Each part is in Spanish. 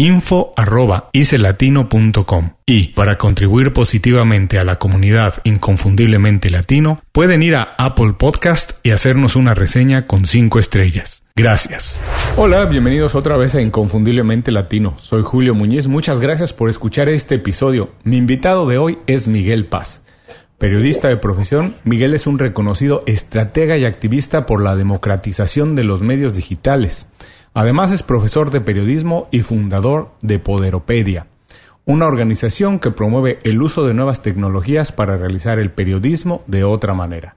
info.icelatino.com y para contribuir positivamente a la comunidad inconfundiblemente latino pueden ir a Apple Podcast y hacernos una reseña con 5 estrellas. Gracias. Hola, bienvenidos otra vez a Inconfundiblemente Latino. Soy Julio Muñiz, muchas gracias por escuchar este episodio. Mi invitado de hoy es Miguel Paz. Periodista de profesión, Miguel es un reconocido estratega y activista por la democratización de los medios digitales. Además es profesor de periodismo y fundador de Poderopedia, una organización que promueve el uso de nuevas tecnologías para realizar el periodismo de otra manera.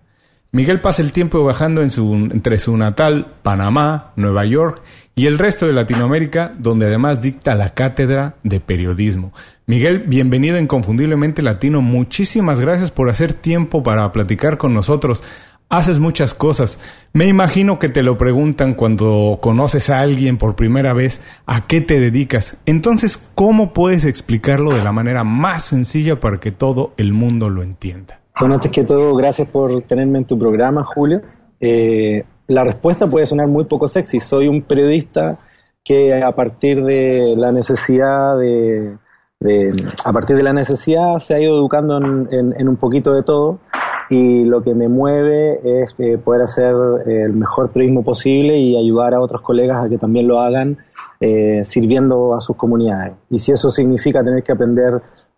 Miguel pasa el tiempo viajando entre su natal, Panamá, Nueva York y el resto de Latinoamérica, donde además dicta la cátedra de periodismo. Miguel, bienvenido Inconfundiblemente Latino. Muchísimas gracias por hacer tiempo para platicar con nosotros haces muchas cosas. Me imagino que te lo preguntan cuando conoces a alguien por primera vez a qué te dedicas. Entonces, ¿cómo puedes explicarlo de la manera más sencilla para que todo el mundo lo entienda? Bueno, antes que todo, gracias por tenerme en tu programa, Julio. Eh, la respuesta puede sonar muy poco sexy. Soy un periodista que a partir de la necesidad de, a partir de la necesidad se ha ido educando en un poquito de todo y lo que me mueve es eh, poder hacer eh, el mejor periodismo posible y ayudar a otros colegas a que también lo hagan eh, sirviendo a sus comunidades. Y si eso significa tener que aprender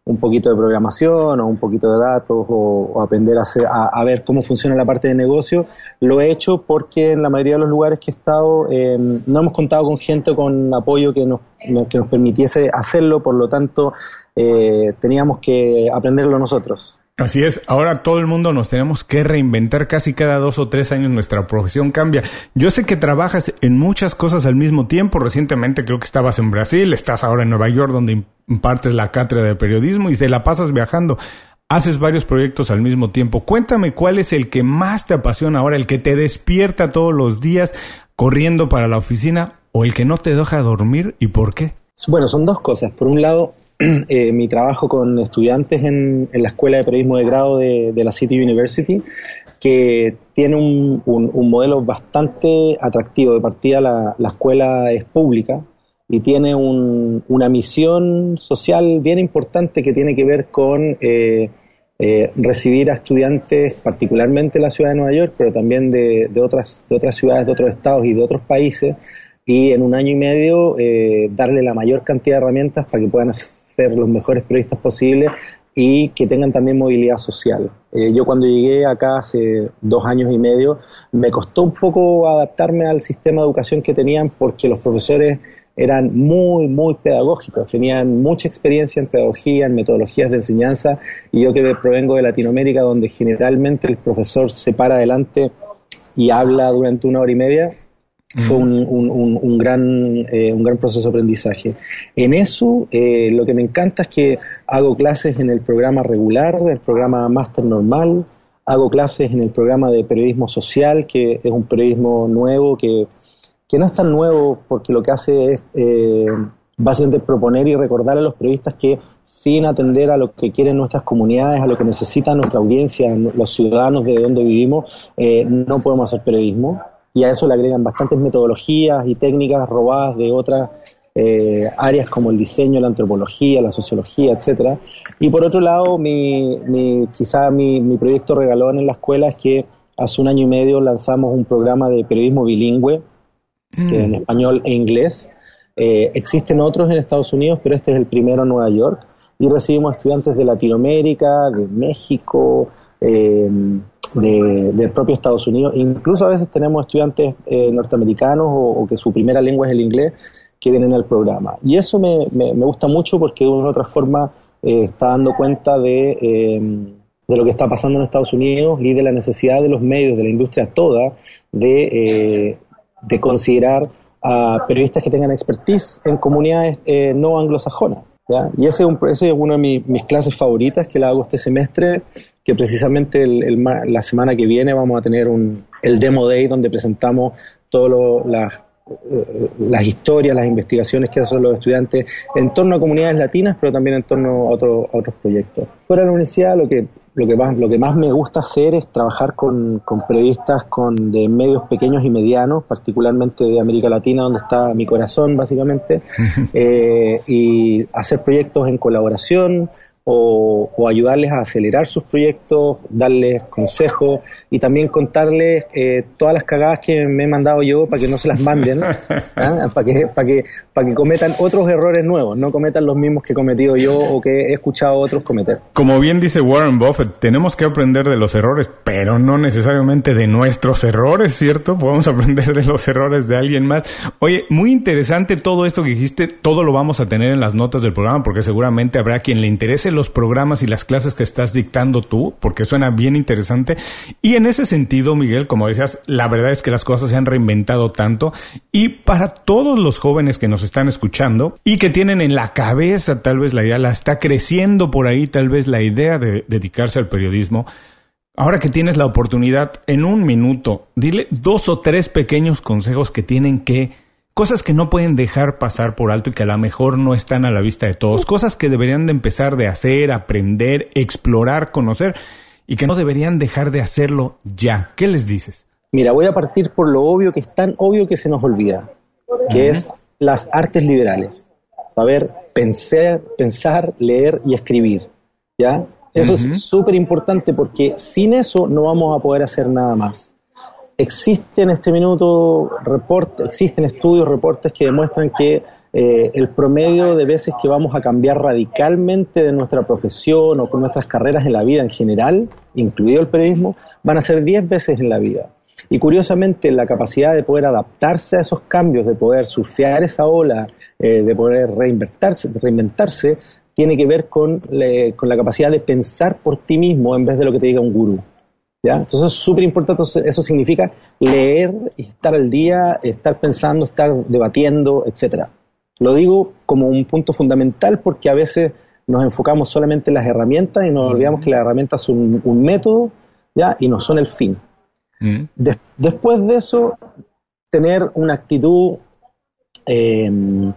un poquito de programación o un poquito de datos o, aprender a, a, ver cómo funciona la parte de negocio, lo he hecho porque en la mayoría de los lugares que he estado no hemos contado con gente con apoyo que nos, que nos permitiese hacerlo, por lo tanto teníamos que aprenderlo nosotros. Así es, ahora todo el mundo nos tenemos que reinventar casi cada dos o tres años nuestra profesión cambia. Yo sé que trabajas en muchas cosas al mismo tiempo, recientemente creo que estabas en Brasil, estás ahora en Nueva York donde impartes la cátedra de periodismo y se la pasas viajando. Haces varios proyectos al mismo tiempo. Cuéntame cuál es el que más te apasiona ahora, el que te despierta todos los días corriendo para la oficina o el que no te deja dormir y por qué. Bueno, son dos cosas. Por un lado, eh, mi trabajo con estudiantes en, la Escuela de Periodismo de Grado de, la City University, que tiene un, modelo bastante atractivo. De partida, la, escuela es pública y tiene una misión social bien importante que tiene que ver con eh, eh, recibir a estudiantes, particularmente en la ciudad de Nueva York, pero también de, otras, de otras ciudades, de otros estados y de otros países, y en un año y medio darle la mayor cantidad de herramientas para que puedan ser los mejores periodistas posibles y que tengan también movilidad social. Eh, yo cuando llegué acá hace dos años y medio, me costó un poco adaptarme al sistema de educación que tenían porque los profesores eran muy, muy pedagógicos, tenían mucha experiencia en pedagogía, en metodologías de enseñanza, y yo que provengo de Latinoamérica, donde generalmente el profesor se para adelante y habla durante una hora y media, fue un, gran, eh, un gran proceso de aprendizaje. En eso, eh, lo que me encanta es que hago clases en el programa regular, el programa máster normal, hago clases en el programa de periodismo social, que es un periodismo nuevo, que, que no es tan nuevo porque lo que hace es eh, básicamente proponer y recordar a los periodistas que sin atender a lo que quieren nuestras comunidades, a lo que necesita nuestra audiencia, los ciudadanos de donde vivimos, no podemos hacer periodismo y a eso le agregan bastantes metodologías y técnicas robadas de otras eh, áreas como el diseño, la antropología, la sociología, etcétera. Y por otro lado, mi, mi, quizá mi, mi proyecto regalón en la escuela es que hace un año y medio lanzamos un programa de periodismo bilingüe, que en mm. español e inglés. Eh, existen otros en Estados Unidos, pero este es el primero en Nueva York. Y recibimos estudiantes de Latinoamérica, de México, eh, de, del propio Estados Unidos. Incluso a veces tenemos estudiantes eh, norteamericanos o, que su primera lengua es el inglés que vienen al programa. Y eso me, me, gusta mucho porque de una u otra forma eh, está dando cuenta de, eh, de, lo que está pasando en Estados Unidos y de la necesidad de los medios, de la industria toda, de, de considerar a periodistas que tengan expertise en comunidades no anglosajonas. Y ese es, un, ese es una de mis, clases favoritas que la hago este semestre que precisamente el, la semana que viene vamos a tener un, el Demo Day donde presentamos todas las, eh, las historias, las investigaciones que hacen los estudiantes en torno a comunidades latinas, pero también en torno a, otro, otros proyectos. Fuera de la universidad lo que, lo, que más, lo que más me gusta hacer es trabajar con, con periodistas con, de medios pequeños y medianos, particularmente de América Latina, donde está mi corazón básicamente, eh, y hacer proyectos en colaboración, o, ayudarles a acelerar sus proyectos, darles consejos y también contarles eh, todas las cagadas que me he mandado yo para que no se las manden, ¿ah? para, que, para, que, para que cometan otros errores nuevos, no cometan los mismos que he cometido yo o que he escuchado a otros cometer. Como bien dice Warren Buffett, tenemos que aprender de los errores, pero no necesariamente de nuestros errores, ¿cierto? Podemos aprender de los errores de alguien más. Oye, muy interesante todo esto que dijiste, todo lo vamos a tener en las notas del programa porque seguramente habrá quien le interese los programas y las clases que estás dictando tú, porque suena bien interesante. Y en ese sentido, Miguel, como decías, la verdad es que las cosas se han reinventado tanto y para todos los jóvenes que nos están escuchando y que tienen en la cabeza tal vez la idea, la está creciendo por ahí tal vez la idea de dedicarse al periodismo, Ahora que tienes la oportunidad, en un minuto, dile dos o tres pequeños consejos que tienen que cosas que no pueden dejar pasar por alto y que a lo mejor no están a la vista de todos, cosas que deberían de empezar de hacer, aprender, explorar, conocer y que no deberían dejar de hacerlo ya. ¿Qué les dices? Mira, voy a partir por lo obvio que es tan obvio que se nos olvida, que es las artes liberales. Saber pensar, pensar, leer y escribir. ¿Ya? Eso es súper importante porque sin eso no vamos a poder hacer nada más. Existen en este minuto reportes, existen estudios, reportes que demuestran que eh, el promedio de veces que vamos a cambiar radicalmente de nuestra profesión o con nuestras carreras en la vida en general, incluido el periodismo, van a ser 10 veces en la vida. Y curiosamente la capacidad de poder adaptarse a esos cambios, de poder surfear esa ola, eh, de poder reinventarse, reinventarse, tiene que ver con, con la capacidad de pensar por ti mismo en vez de lo que te diga un gurú. Entonces es súper importante, eso significa leer, estar al día, estar pensando, estar debatiendo, etcétera. Lo digo como un punto fundamental porque a veces nos enfocamos solamente en las herramientas y nos olvidamos que las herramientas son un, método ¿ya? y no son el fin. después de eso, tener una actitud, em,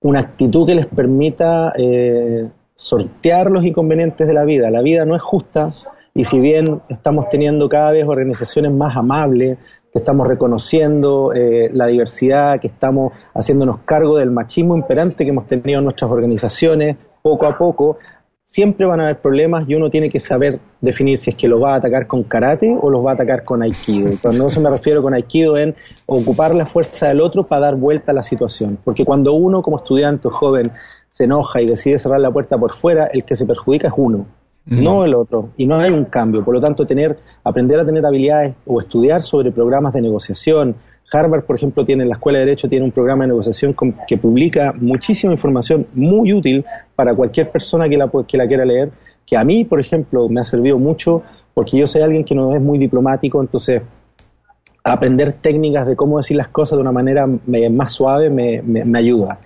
una actitud que les permita eh, sortear los inconvenientes de la vida. La vida no es justa, y si bien estamos teniendo cada vez organizaciones más amables, que estamos reconociendo eh, la diversidad, que estamos haciéndonos cargo del machismo imperante que hemos tenido en nuestras organizaciones, poco a poco, siempre van a haber problemas y uno tiene que saber definir si es que lo va a atacar con karate o los va a atacar con aikido. Cuando eso me refiero con aikido en ocupar la fuerza del otro para dar vuelta a la situación. Porque cuando uno como estudiante o joven se enoja y decide cerrar la puerta por fuera, el que se perjudica es uno no el otro, y no hay un cambio. Por lo tanto, tener, aprender a tener habilidades o estudiar sobre programas de negociación. Harvard, por ejemplo, tiene, la Escuela de Derecho tiene un programa de negociación que publica muchísima información muy útil para cualquier persona que la, que la quiera leer, que a mí, por ejemplo, me ha servido mucho porque yo soy alguien que no es muy diplomático, entonces aprender técnicas de cómo decir las cosas de una manera más suave me, me, ayuda.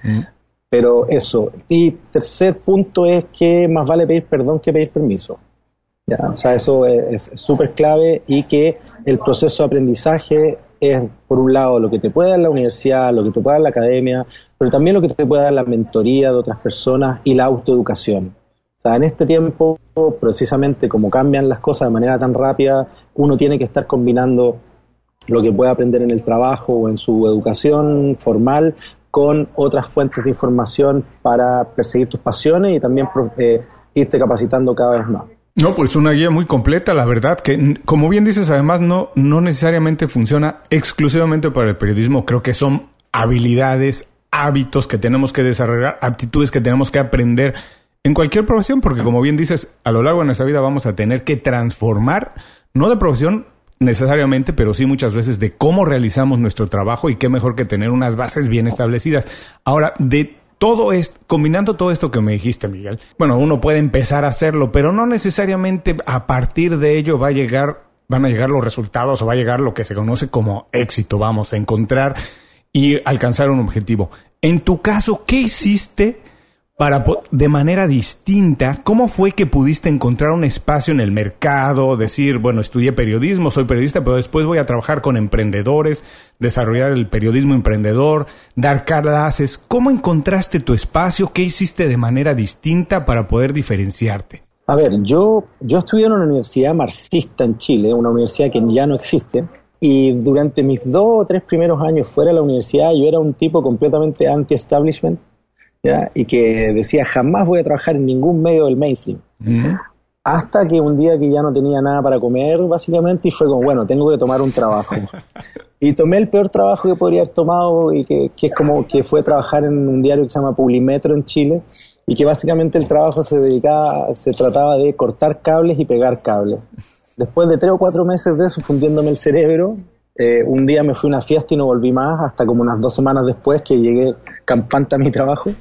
Pero eso. Y tercer punto es que más vale pedir perdón que pedir permiso. ¿ya? O sea, eso es súper clave y que el proceso de aprendizaje es, por un lado, lo que te puede dar la universidad, lo que te puede dar la academia, pero también lo que te puede dar la mentoría de otras personas y la autoeducación. O sea, en este tiempo, precisamente como cambian las cosas de manera tan rápida, uno tiene que estar combinando lo que puede aprender en el trabajo o en su educación formal con otras fuentes de información para perseguir tus pasiones y también eh, irte capacitando cada vez más. No, pues una guía muy completa, la verdad, que como bien dices, además no, no necesariamente funciona exclusivamente para el periodismo, creo que son habilidades, hábitos que tenemos que desarrollar, aptitudes que tenemos que aprender en cualquier profesión, porque como bien dices, a lo largo de nuestra vida vamos a tener que transformar, no de profesión necesariamente, pero sí muchas veces de cómo realizamos nuestro trabajo y qué mejor que tener unas bases bien establecidas. Ahora, de todo esto, combinando todo esto que me dijiste, Miguel, bueno, uno puede empezar a hacerlo, pero no necesariamente a partir de ello va a llegar, van a llegar los resultados o va a llegar lo que se conoce como éxito, vamos a encontrar y alcanzar un objetivo. En tu caso, ¿qué hiciste para de manera distinta, ¿cómo fue que pudiste encontrar un espacio en el mercado, decir, bueno, estudié periodismo, soy periodista, pero después voy a trabajar con emprendedores, desarrollar el periodismo emprendedor, dar clases? ¿Cómo encontraste tu espacio? ¿Qué hiciste de manera distinta para poder diferenciarte? A ver, yo, yo estudié en una universidad marxista en Chile, una universidad que ya no existe, y durante mis dos o tres primeros años fuera de la universidad yo era un tipo completamente anti-establishment y que decía jamás voy a trabajar en ningún medio del mainstream. Hasta que un día que ya no tenía nada para comer, básicamente, y fue como, bueno, tengo que tomar un trabajo. y tomé el peor trabajo que podría haber tomado y que, es como que fue trabajar en un diario que se llama Publimetro en Chile y que básicamente el trabajo se dedicaba, se trataba de cortar cables y pegar cables. Después de tres o cuatro meses de eso, fundiéndome el cerebro, eh, un día me fui a una fiesta y no volví más hasta como unas dos semanas después que llegué campante a mi trabajo.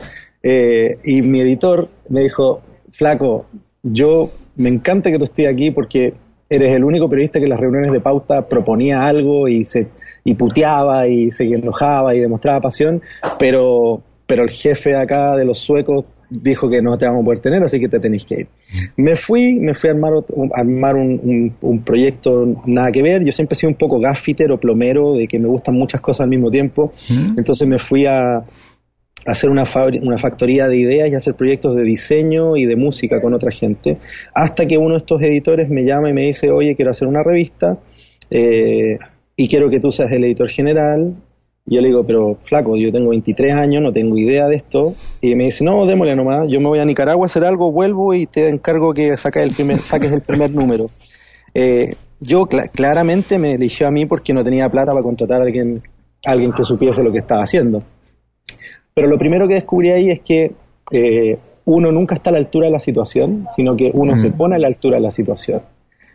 Eh, y mi editor me dijo, flaco, yo me encanta que tú estés aquí porque eres el único periodista que en las reuniones de pauta proponía algo y se y puteaba y se enojaba y demostraba pasión, pero, pero el jefe acá de los suecos dijo que no te vamos a poder tener, así que te tenéis que ir. Me fui, me fui a armar, armar un, un, proyecto nada que ver. Yo siempre he sido un poco gaffiter o plomero, de que me gustan muchas cosas al mismo tiempo. Mm. Entonces me fui a, hacer una, una factoría de ideas y hacer proyectos de diseño y de música con otra gente. Hasta que uno de estos editores me llama y me dice, oye, quiero hacer una revista. Eh, y quiero que tú seas el editor general yo le digo, pero flaco, yo tengo 23 años, no tengo idea de esto. Y me dice, no, démosle nomás, yo me voy a Nicaragua a hacer algo, vuelvo y te encargo que saques el primer, saques el primer número. Eh, yo claramente me eligió a mí porque no tenía plata para contratar a alguien, alguien que supiese lo que estaba haciendo. Pero lo primero que descubrí ahí es que eh, uno nunca está a la altura de la situación, sino que uno se pone a la altura de la situación.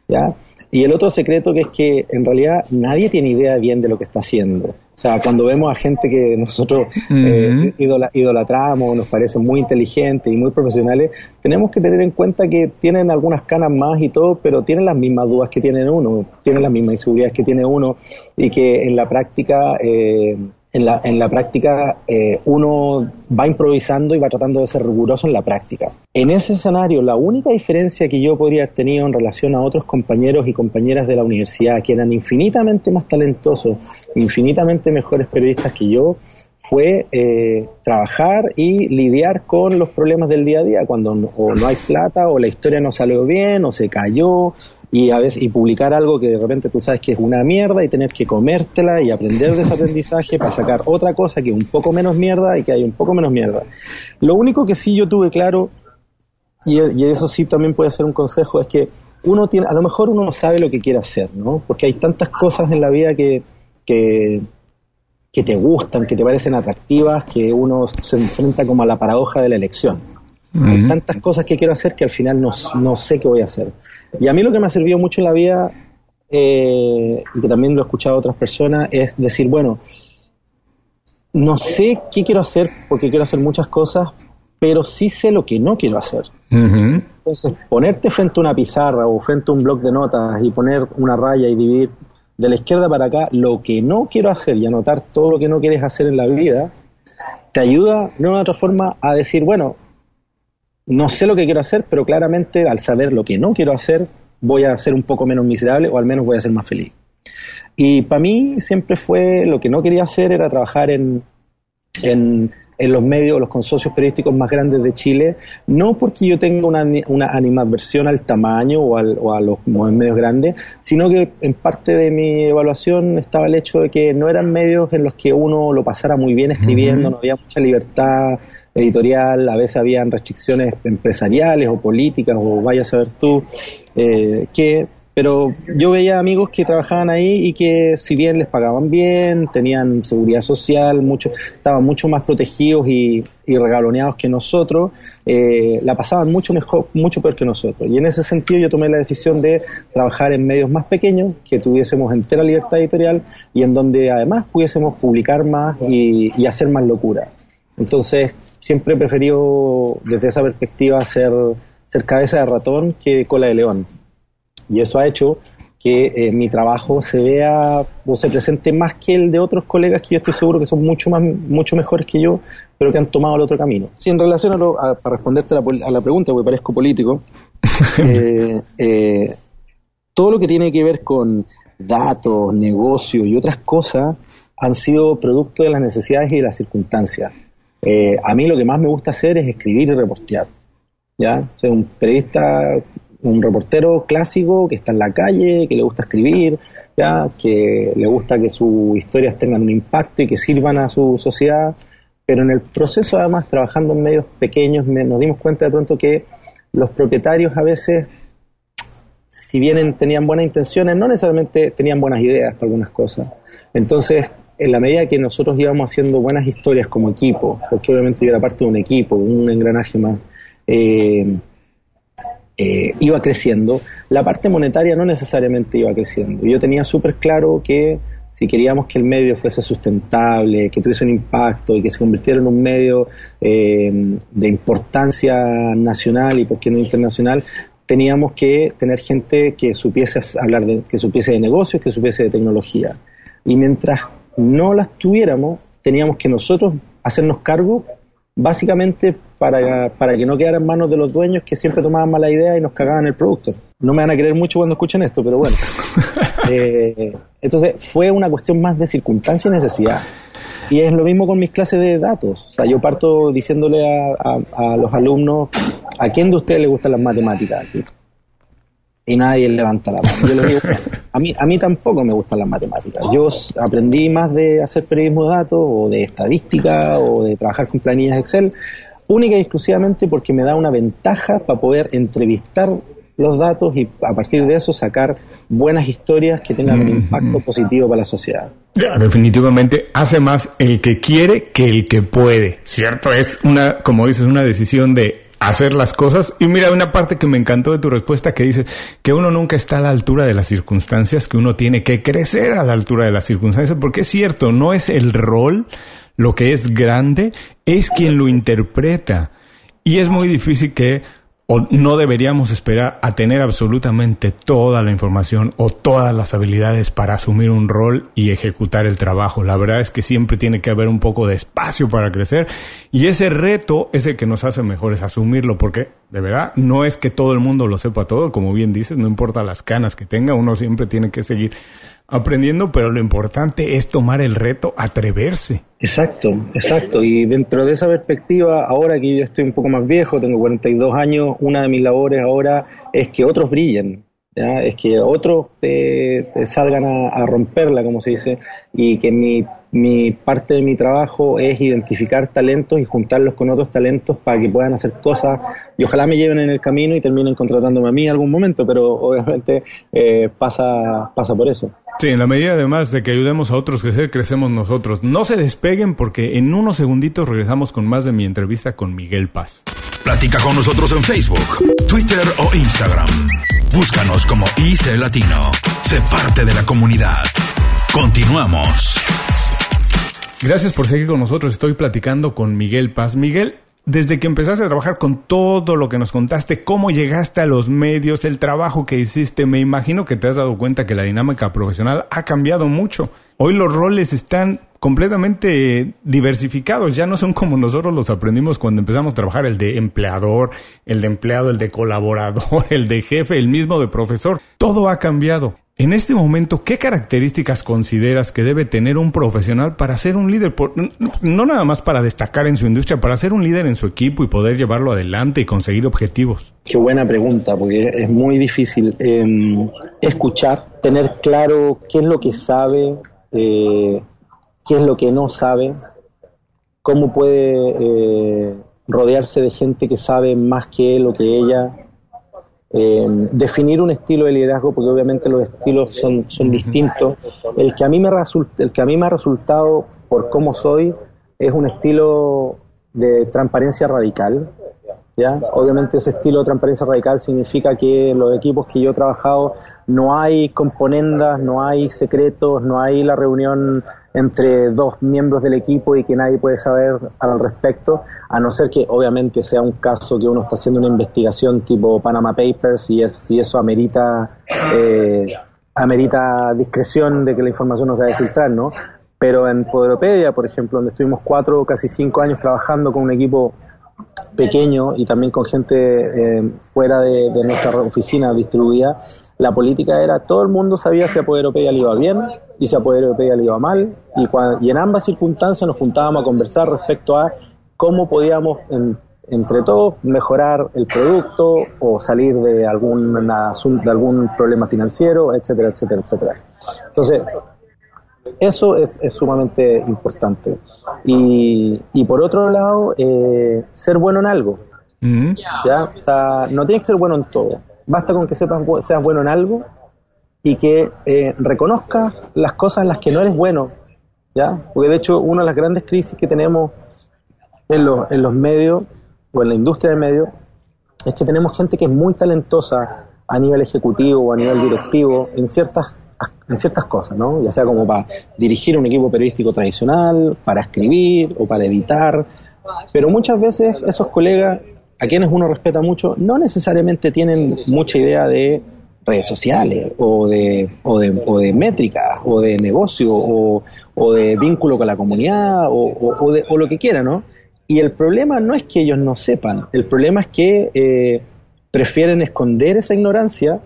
¿ya? Y el otro secreto que es que en realidad nadie tiene idea bien de lo que está haciendo. O sea, cuando vemos a gente que nosotros eh, idolatramos, nos parecen muy inteligentes y muy profesionales, tenemos que tener en cuenta que tienen algunas canas más y todo, pero tienen las mismas dudas que tienen uno, tienen las mismas inseguridades que tiene uno y que en la práctica... Eh, en la, en la práctica eh, uno va improvisando y va tratando de ser riguroso en la práctica. En ese escenario, la única diferencia que yo podría haber tenido en relación a otros compañeros y compañeras de la universidad, que eran infinitamente más talentosos, infinitamente mejores periodistas que yo, fue eh, trabajar y lidiar con los problemas del día a día, cuando no, o no hay plata, o la historia no salió bien, o se cayó, y a veces y publicar algo que de repente tú sabes que es una mierda y tener que comértela y aprender de ese aprendizaje para sacar otra cosa que es un poco menos mierda y que hay un poco menos mierda. Lo único que sí yo tuve claro, y, eso sí también puede ser un consejo, es que uno tiene, a lo mejor uno no sabe lo que quiere hacer, ¿no? Porque hay tantas cosas en la vida que, que, que te gustan, que te parecen atractivas, que uno se enfrenta como a la paradoja de la elección. Hay tantas cosas que quiero hacer que al final no, no, sé qué voy a hacer. Y a mí lo que me ha servido mucho en la vida, eh, y que también lo he escuchado a otras personas, es decir, bueno, no sé qué quiero hacer porque quiero hacer muchas cosas, pero sí sé lo que no quiero hacer. Entonces, ponerte frente a una pizarra o frente a un bloc de notas y poner una raya y dividir de la izquierda para acá lo que no quiero hacer y anotar todo lo que no quieres hacer en la vida, te ayuda de una otra forma a decir, bueno, no sé lo que quiero hacer, pero claramente al saber lo que no quiero hacer, voy a ser un poco menos miserable o al menos voy a ser más feliz. Y para mí siempre fue lo que no quería hacer era trabajar en, en en los medios, los consorcios periodísticos más grandes de Chile, no porque yo tenga una, una animadversión al tamaño o, a los medios grandes, sino que en parte de mi evaluación estaba el hecho de que no eran medios en los que uno lo pasara muy bien escribiendo, no había mucha libertad editorial, a veces habían restricciones empresariales o políticas, o vaya a saber tú, eh, que pero yo veía amigos que trabajaban ahí y que si bien les pagaban bien, tenían seguridad social, mucho, estaban mucho más protegidos y, regaloneados que nosotros, eh, la pasaban mucho mejor, mucho peor que nosotros. Y en ese sentido yo tomé la decisión de trabajar en medios más pequeños, que tuviésemos entera libertad editorial y en donde además pudiésemos publicar más y, y hacer más locura. Entonces siempre he preferido desde esa perspectiva ser, ser cabeza de ratón que cola de león. Y eso ha hecho que eh, mi trabajo se vea o se presente más que el de otros colegas que yo estoy seguro que son mucho más mucho mejores que yo, pero que han tomado el otro camino. Sí, en relación a, lo, para responderte a la, pregunta, porque parezco político, eh, eh, todo lo que tiene que ver con datos, negocios y otras cosas han sido producto de las necesidades y de las circunstancias. A mí lo que más me gusta hacer es escribir y repostear. ¿ya? Soy un periodista un reportero clásico que está en la calle, que le gusta escribir, ya que le gusta que sus historias tengan un impacto y que sirvan a su sociedad, pero en el proceso además trabajando en medios pequeños nos dimos cuenta de pronto que los propietarios a veces, si bien tenían buenas intenciones, no necesariamente tenían buenas ideas para algunas cosas. Entonces, en la medida que nosotros íbamos haciendo buenas historias como equipo, porque obviamente yo era parte de un equipo, un engranaje más, eh, eh, iba creciendo, la parte monetaria no necesariamente iba creciendo. Yo tenía súper claro que si queríamos que el medio fuese sustentable, que tuviese un impacto y que se convirtiera en un medio eh, de importancia nacional y por qué no internacional, teníamos que tener gente que supiese hablar de, que supiese de negocios, que supiese de tecnología. Y mientras no las tuviéramos, teníamos que nosotros hacernos cargo básicamente para, para que no quedara en manos de los dueños que siempre tomaban mala idea y nos cagaban el producto. No me van a querer mucho cuando escuchen esto, pero bueno. Eh, entonces fue una cuestión más de circunstancia y necesidad. Y es lo mismo con mis clases de datos. O sea, yo parto diciéndole a, a, los alumnos, ¿a quién de ustedes le gustan las matemáticas? y nadie levanta la mano. Yo les digo, a mí, a mí tampoco me gustan las matemáticas. Yo aprendí más de hacer periodismo de datos o de estadística o de trabajar con planillas Excel, única y exclusivamente porque me da una ventaja para poder entrevistar los datos y a partir de eso sacar buenas historias que tengan un impacto positivo para la sociedad. Ya, definitivamente hace más el que quiere que el que puede, ¿cierto? Es una, como dices, una decisión de hacer las cosas. Y mira, una parte que me encantó de tu respuesta que dice que uno nunca está a la altura de las circunstancias, que uno tiene que crecer a la altura de las circunstancias, porque es cierto, no es el rol lo que es grande, es quien lo interpreta. Y es muy difícil que o no deberíamos esperar a tener absolutamente toda la información o todas las habilidades para asumir un rol y ejecutar el trabajo. La verdad es que siempre tiene que haber un poco de espacio para crecer y ese reto es el que nos hace mejores asumirlo porque de verdad no es que todo el mundo lo sepa todo, como bien dices, no importa las canas que tenga, uno siempre tiene que seguir aprendiendo, pero lo importante es tomar el reto, atreverse. Exacto, exacto. Y dentro de esa perspectiva, ahora que yo estoy un poco más viejo, tengo 42 años, una de mis labores ahora es que otros brillen. ¿Ya? Es que otros salgan a, romperla, como se dice, y que mi, mi parte de mi trabajo es identificar talentos y juntarlos con otros talentos para que puedan hacer cosas y ojalá me lleven en el camino y terminen contratándome a mí en algún momento, pero obviamente eh, pasa, pasa por eso. Sí, en la medida además de que ayudemos a otros a crecer, crecemos nosotros. No se despeguen porque en unos segunditos regresamos con más de mi entrevista con Miguel Paz. Platica con nosotros en Facebook, Twitter o Instagram. Búscanos como IC Latino. Sé parte de la comunidad. Continuamos. Gracias por seguir con nosotros. Estoy platicando con Miguel Paz. Miguel, desde que empezaste a trabajar con todo lo que nos contaste, cómo llegaste a los medios, el trabajo que hiciste, me imagino que te has dado cuenta que la dinámica profesional ha cambiado mucho. Hoy los roles están completamente diversificados, ya no son como nosotros los aprendimos cuando empezamos a trabajar, el de empleador, el de empleado, el de colaborador, el de jefe, el mismo de profesor. Todo ha cambiado. En este momento, ¿qué características consideras que debe tener un profesional para ser un líder? no nada más para destacar en su industria, para ser un líder en su equipo y poder llevarlo adelante y conseguir objetivos. Qué buena pregunta, porque es muy difícil em, escuchar, tener claro qué es lo que sabe, eh, qué es lo que no sabe, cómo puede eh, rodearse de gente que sabe más que él o que ella, eh, definir un estilo de liderazgo, porque obviamente los estilos son, son distintos. El que, a mí me el que a mí me ha resultado, por cómo soy, es un estilo de transparencia radical. ¿ya? Obviamente ese estilo de transparencia radical significa que los equipos que yo he trabajado no hay componendas, no hay secretos, no hay la reunión entre dos miembros del equipo y que nadie puede saber al respecto, a no ser que obviamente sea un caso que uno está haciendo una investigación tipo Panama Papers y, es, si eso amerita, eh, amerita discreción de que la información no se vaya a filtrar, ¿no? Pero en Poderopedia, por ejemplo, donde estuvimos cuatro casi cinco años trabajando con un equipo pequeño y también con gente eh, fuera de nuestra oficina distribuida, la política era todo el mundo sabía si a Poder Europeia le iba bien y si a Poder Europeia le iba mal y, y en ambas circunstancias nos juntábamos a conversar respecto a cómo podíamos entre todos mejorar el producto o salir de, algún de algún problema financiero, etcétera, etcétera, etcétera. Entonces, eso es, sumamente importante. Y, y, por otro lado, eh, ser bueno en algo. Mm. ¿ya? O sea, no tienes que ser bueno en todo Basta con que sepas, seas bueno en algo y que eh, reconozcas las cosas en las que no eres bueno, ¿ya? Porque de hecho una de las grandes crisis que tenemos en los, en los medios o en la industria de medios es que tenemos gente que es muy talentosa a nivel ejecutivo o a nivel directivo en ciertas en ciertas cosas, ¿no? Ya sea como para dirigir un equipo periodístico tradicional, para escribir o para editar, pero muchas veces esos colegas a quienes uno respeta mucho no necesariamente tienen mucha idea de redes sociales o de, o de, o de métricas o de negocio o, o, de vínculo con la comunidad o, o, de, o lo que quiera, ¿no? Y el problema no es que ellos no sepan, el problema es que eh, prefieren esconder esa ignorancia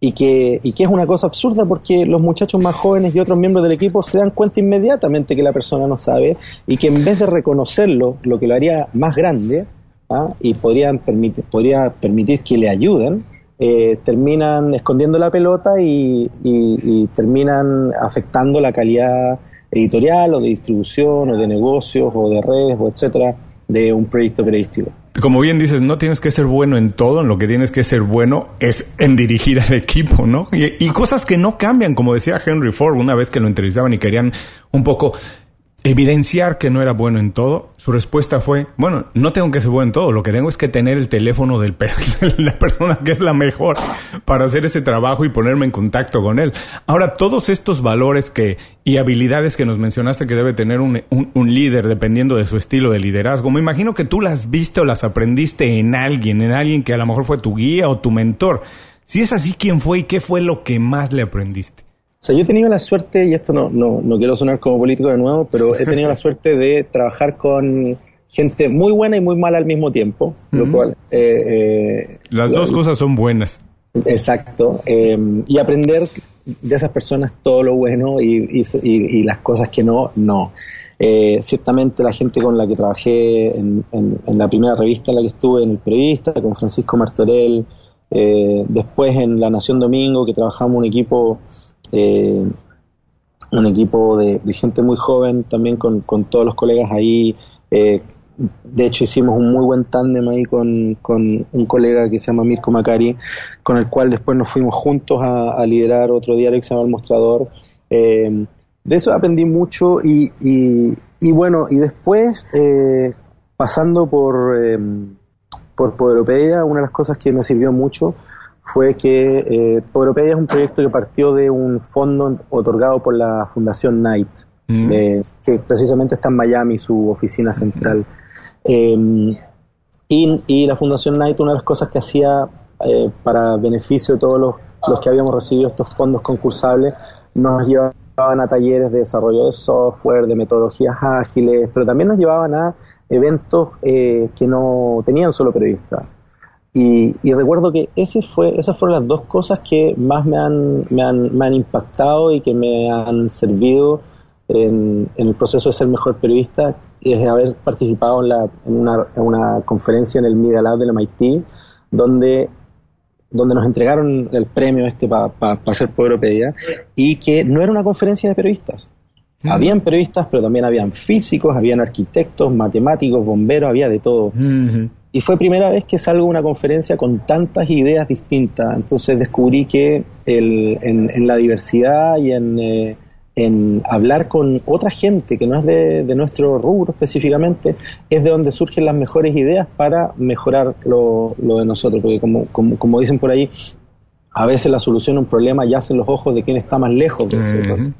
y que, y que es una cosa absurda porque los muchachos más jóvenes y otros miembros del equipo se dan cuenta inmediatamente que la persona no sabe y que en vez de reconocerlo, lo que lo haría más grande, ¿ah? y podrían permitir, podría permitir que le ayuden, eh, terminan escondiendo la pelota y, terminan afectando la calidad editorial o de distribución o de negocios o de redes o etcétera de un proyecto periodístico. Como bien dices, no tienes que ser bueno en todo, en lo que tienes que ser bueno es en dirigir al equipo, ¿no? Y, y cosas que no cambian, como decía Henry Ford una vez que lo entrevistaban y querían un poco evidenciar que no era bueno en todo, su respuesta fue, bueno, no tengo que ser bueno en todo, lo que tengo es que tener el teléfono de la persona que es la mejor para hacer ese trabajo y ponerme en contacto con él. Ahora, todos estos valores que y habilidades que nos mencionaste que debe tener un, un, líder dependiendo de su estilo de liderazgo, me imagino que tú las viste o las aprendiste en alguien, en alguien que a lo mejor fue tu guía o tu mentor. Si es así, ¿quién fue y qué fue lo que más le aprendiste? O sea, yo he tenido la suerte, y esto no, no, no quiero sonar como político de nuevo, pero he tenido la suerte de trabajar con gente muy buena y muy mala al mismo tiempo, lo cual... Eh, eh, Las dos cosas son buenas. Exacto, eh, y aprender de esas personas todo lo bueno y, y, las cosas que no, no. ciertamente la gente con la que trabajé en, en, la primera revista en la que estuve, en El Periodista, con Francisco Martorell, después en La Nación Domingo, que trabajamos un equipo eh, un equipo de, gente muy joven, también con, todos los colegas ahí. Eh, de hecho, hicimos un muy buen tándem ahí con, un colega que se llama Mirko Macari, con el cual después nos fuimos juntos a, liderar otro diario que se llama El Mostrador. Eh, de eso aprendí mucho y, y, bueno, y después, pasando por, por Poderopedia, una de las cosas que me sirvió mucho fue que eh, es un proyecto que partió de un fondo otorgado por la Fundación Knight, mm. que precisamente está en Miami, su oficina central. Em, y, la Fundación Knight, una de las cosas que hacía eh, para beneficio de todos los, los, que habíamos recibido estos fondos concursables, nos llevaban a talleres de desarrollo de software, de metodologías ágiles, pero también nos llevaban a eventos eh, que no tenían solo periodistas Y, recuerdo que ese fue, esas fueron las dos cosas que más me han, me han, me han impactado y que me han servido en, el proceso de ser mejor periodista, es haber participado en, la, en, una, en una, conferencia en el Media Lab del MIT, donde, donde nos entregaron el premio este para pa, ser Poderopedia, y que no era una conferencia de periodistas. Mm. Habían periodistas, pero también habían físicos, habían arquitectos, matemáticos, bomberos, había de todo. Mm-hmm. Y fue primera vez que salgo a una conferencia con tantas ideas distintas. Entonces descubrí que el, en, la diversidad y en, eh, en, hablar con otra gente que no es de, nuestro rubro específicamente, es de donde surgen las mejores ideas para mejorar lo, lo de nosotros. Porque como, como, como, dicen por ahí, a veces la solución a un problema yace en los ojos de quien está más lejos de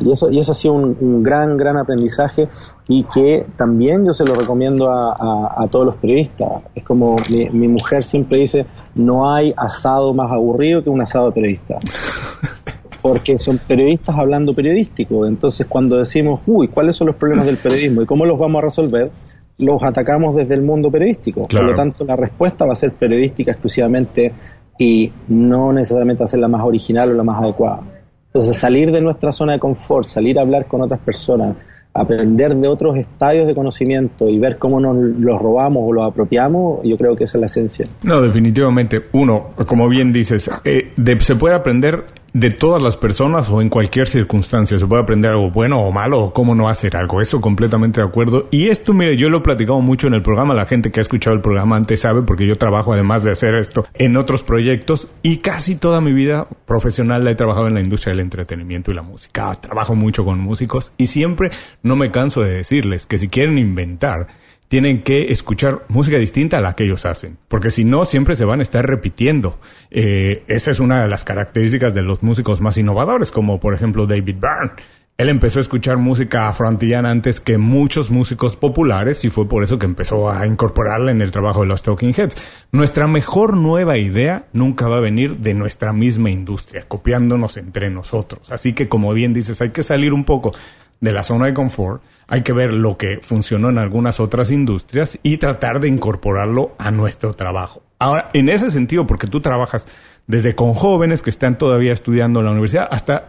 y, eso, y eso ha sido un, gran, gran aprendizaje y que también yo se lo recomiendo a, todos los periodistas. Es como mi, mujer siempre dice, no hay asado más aburrido que un asado de periodista. Porque son periodistas hablando periodístico. Entonces cuando decimos, uy, ¿cuáles son los problemas del periodismo y cómo los vamos a resolver? Los atacamos desde el mundo periodístico. Por lo tanto, la respuesta va a ser periodística exclusivamente y no necesariamente va a ser la más original o la más adecuada. Entonces, salir de nuestra zona de confort, salir a hablar con otras personas, aprender de otros estadios de conocimiento y ver cómo nos los robamos o los apropiamos, yo creo que esa es la esencia. No, definitivamente. Uno, como bien dices, eh, se puede aprender de todas las personas o en cualquier circunstancia. Se puede aprender algo bueno o malo o cómo no hacer algo. Eso completamente de acuerdo. Y esto, mire, yo lo he platicado mucho en el programa. La gente que ha escuchado el programa antes sabe porque yo trabajo además de hacer esto en otros proyectos y casi toda mi vida profesional la he trabajado en la industria del entretenimiento y la música. Trabajo mucho con músicos y siempre no me canso de decirles que si quieren inventar, tienen que escuchar música distinta a la que ellos hacen, porque si no, siempre se van a estar repitiendo. Eh, esa es una de las características de los músicos más innovadores, como por ejemplo David Byrne. Él empezó a escuchar música afroantillana antes que muchos músicos populares y fue por eso que empezó a incorporarla en el trabajo de los Talking Heads. Nuestra mejor nueva idea nunca va a venir de nuestra misma industria, copiándonos entre nosotros. Así que, como bien dices, hay que salir un poco de la zona de confort, hay que ver lo que funcionó en algunas otras industrias y tratar de incorporarlo a nuestro trabajo. Ahora, en ese sentido, porque tú trabajas desde con jóvenes que están todavía estudiando en la universidad hasta,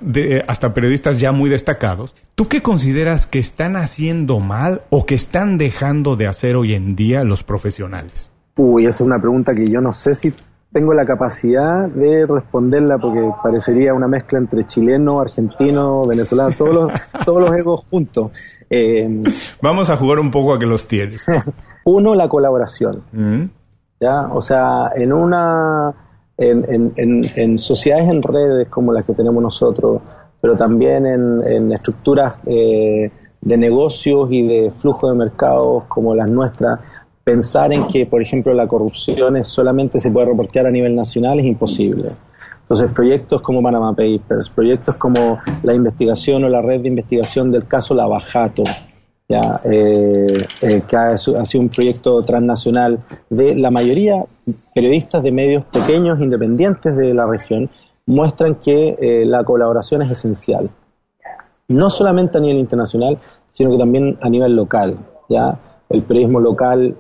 hasta periodistas ya muy destacados, ¿tú qué consideras que están haciendo mal o que están dejando de hacer hoy en día los profesionales? Uy, esa es una pregunta que yo no sé si tengo la capacidad de responderla porque parecería una mezcla entre chileno, argentino, venezolano, todos los, todos los egos juntos. Eh, Vamos a jugar un poco a que los tienes. Uno, la colaboración. Mm. ¿ya? O sea, en una en, en, en, sociedades en redes como las que tenemos nosotros, pero también en, estructuras eh, de negocios y de flujo de mercados como las nuestras, pensar en que, por ejemplo, la corrupción solamente se puede reportear a nivel nacional es imposible. Entonces, proyectos como Panama Papers, proyectos como la investigación o la red de investigación del caso Lavajato, ya, eh, eh, que ha, sido un proyecto transnacional de la mayoría periodistas de medios pequeños, independientes de la región, muestran que eh, la colaboración es esencial. No solamente a nivel internacional, sino que también a nivel local. ¿ya? El periodismo local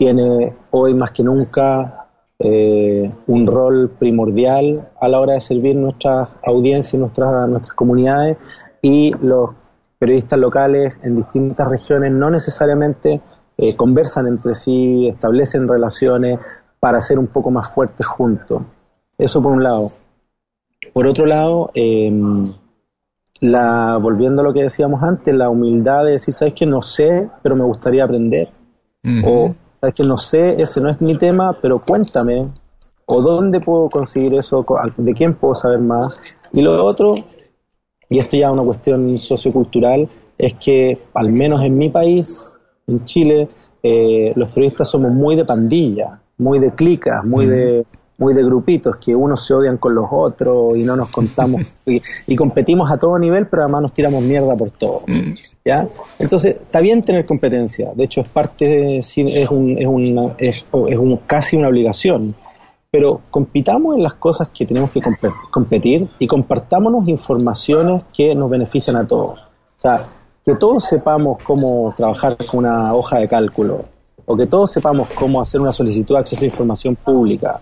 tiene hoy más que nunca eh, un rol primordial a la hora de servir nuestras audiencias, nuestras, nuestras comunidades y los periodistas locales en distintas regiones no necesariamente eh, conversan entre sí, establecen relaciones para ser un poco más fuertes juntos. Eso por un lado. Por otro lado, em, la, volviendo a lo que decíamos antes, la humildad de decir, sabes que no sé, pero me gustaría aprender. O sabes que no sé, ese no es mi tema, pero cuéntame. O dónde puedo conseguir eso, de quién puedo saber más. Y lo otro, y esto ya es una cuestión sociocultural, es que al menos en mi país, en Chile, eh, los periodistas somos muy de pandilla, muy de clicas, muy de muy de grupitos, que unos se odian con los otros y no nos contamos y, competimos a todo nivel, pero además nos tiramos mierda por todo. Mm. ¿ya? Entonces, está bien tener competencia, de hecho es parte de, es, un, es, una, es, un, casi una obligación, pero compitamos en las cosas que tenemos que competir y compartámonos informaciones que nos benefician a todos. O sea, que todos sepamos cómo trabajar con una hoja de cálculo, o que todos sepamos cómo hacer una solicitud de acceso a información pública,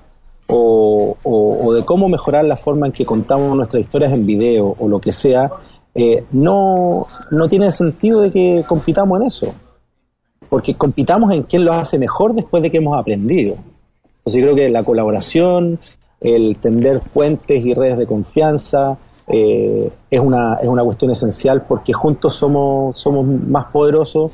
o, o, de cómo mejorar la forma en que contamos nuestras historias en video, o lo que sea, eh, no, no tiene sentido de que compitamos en eso. Porque compitamos en quién lo hace mejor después de que hemos aprendido. Entonces creo que la colaboración, el tender puentes y redes de confianza, eh, es, una, es una cuestión esencial porque juntos somos, somos más poderosos